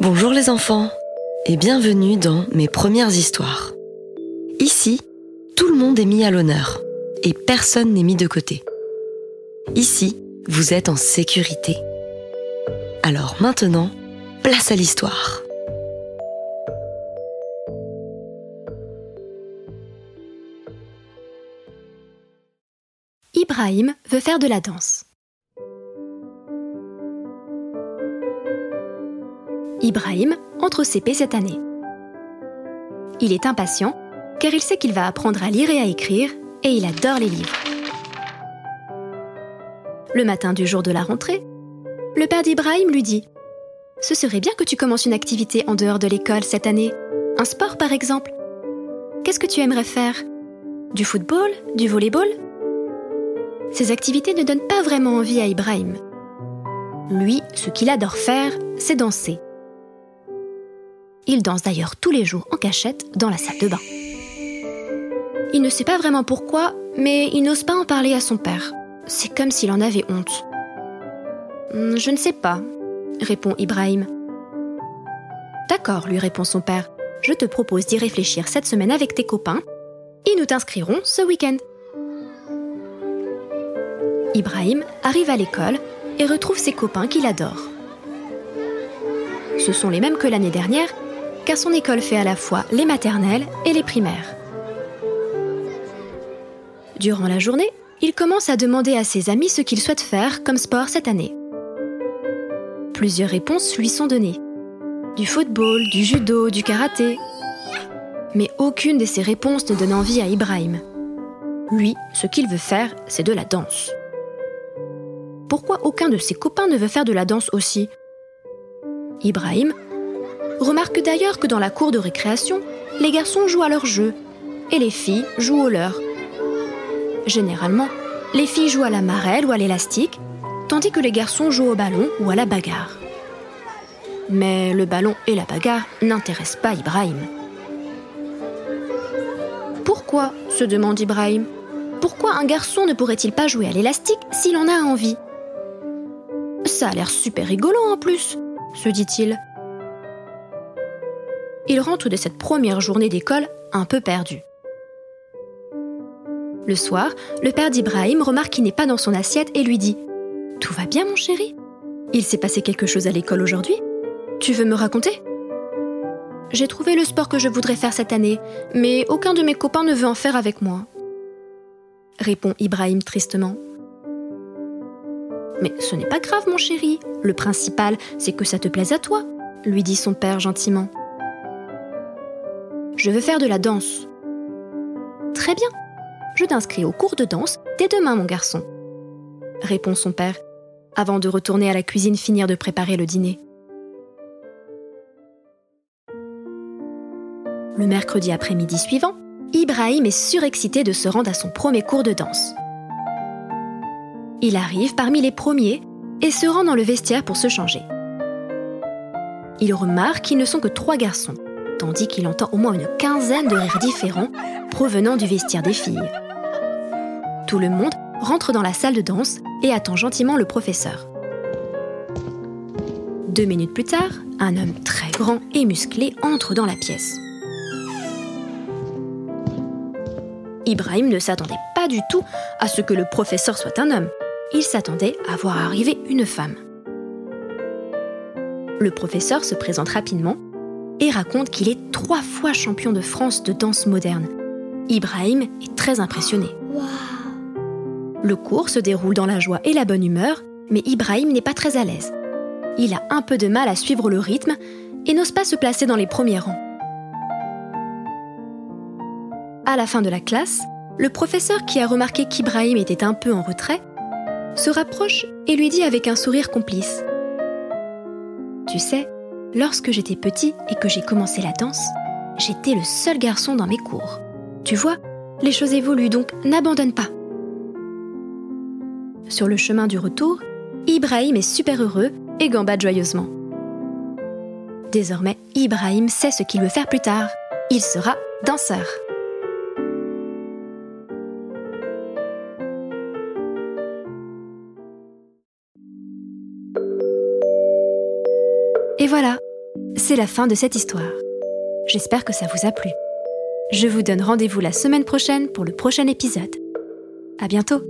Bonjour les enfants et bienvenue dans mes premières histoires. Ici, tout le monde est mis à l'honneur et personne n'est mis de côté. Ici, vous êtes en sécurité. Alors maintenant, place à l'histoire. Ibrahim veut faire de la danse. Ibrahim entre au CP cette année. Il est impatient car il sait qu'il va apprendre à lire et à écrire et il adore les livres. Le matin du jour de la rentrée, le père d'Ibrahim lui dit ⁇ Ce serait bien que tu commences une activité en dehors de l'école cette année, un sport par exemple. Qu'est-ce que tu aimerais faire? Du football? Du volleyball ?⁇ Ces activités ne donnent pas vraiment envie à Ibrahim. Lui, ce qu'il adore faire, c'est danser. Il danse d'ailleurs tous les jours en cachette dans la salle de bain. Il ne sait pas vraiment pourquoi, mais il n'ose pas en parler à son père. C'est comme s'il en avait honte. Hmm, je ne sais pas, répond Ibrahim. D'accord, lui répond son père. Je te propose d'y réfléchir cette semaine avec tes copains et nous t'inscrirons ce week-end. Ibrahim arrive à l'école et retrouve ses copains qu'il adore. Ce sont les mêmes que l'année dernière car son école fait à la fois les maternelles et les primaires. Durant la journée, il commence à demander à ses amis ce qu'il souhaite faire comme sport cette année. Plusieurs réponses lui sont données. Du football, du judo, du karaté. Mais aucune de ces réponses ne donne envie à Ibrahim. Lui, ce qu'il veut faire, c'est de la danse. Pourquoi aucun de ses copains ne veut faire de la danse aussi Ibrahim Remarque d'ailleurs que dans la cour de récréation, les garçons jouent à leur jeu et les filles jouent au leur. Généralement, les filles jouent à la marelle ou à l'élastique, tandis que les garçons jouent au ballon ou à la bagarre. Mais le ballon et la bagarre n'intéressent pas Ibrahim. Pourquoi se demande Ibrahim. Pourquoi un garçon ne pourrait-il pas jouer à l'élastique s'il en a envie? Ça a l'air super rigolo en plus, se dit-il il rentre de cette première journée d'école un peu perdu. Le soir, le père d'Ibrahim remarque qu'il n'est pas dans son assiette et lui dit ⁇ Tout va bien mon chéri? Il s'est passé quelque chose à l'école aujourd'hui? Tu veux me raconter ?⁇ J'ai trouvé le sport que je voudrais faire cette année, mais aucun de mes copains ne veut en faire avec moi. Répond Ibrahim tristement. Mais ce n'est pas grave mon chéri, le principal c'est que ça te plaise à toi, lui dit son père gentiment. Je veux faire de la danse. Très bien. Je t'inscris au cours de danse dès demain, mon garçon. Répond son père, avant de retourner à la cuisine finir de préparer le dîner. Le mercredi après-midi suivant, Ibrahim est surexcité de se rendre à son premier cours de danse. Il arrive parmi les premiers et se rend dans le vestiaire pour se changer. Il remarque qu'ils ne sont que trois garçons tandis qu'il entend au moins une quinzaine de rires différents provenant du vestiaire des filles. Tout le monde rentre dans la salle de danse et attend gentiment le professeur. Deux minutes plus tard, un homme très grand et musclé entre dans la pièce. Ibrahim ne s'attendait pas du tout à ce que le professeur soit un homme. Il s'attendait à voir arriver une femme. Le professeur se présente rapidement et raconte qu'il est trois fois champion de France de danse moderne. Ibrahim est très impressionné. Le cours se déroule dans la joie et la bonne humeur, mais Ibrahim n'est pas très à l'aise. Il a un peu de mal à suivre le rythme et n'ose pas se placer dans les premiers rangs. À la fin de la classe, le professeur qui a remarqué qu'Ibrahim était un peu en retrait se rapproche et lui dit avec un sourire complice Tu sais, Lorsque j'étais petit et que j'ai commencé la danse, j'étais le seul garçon dans mes cours. Tu vois, les choses évoluent donc n'abandonne pas. Sur le chemin du retour, Ibrahim est super heureux et gambade joyeusement. Désormais, Ibrahim sait ce qu'il veut faire plus tard. Il sera danseur. Et voilà, c'est la fin de cette histoire. J'espère que ça vous a plu. Je vous donne rendez-vous la semaine prochaine pour le prochain épisode. À bientôt!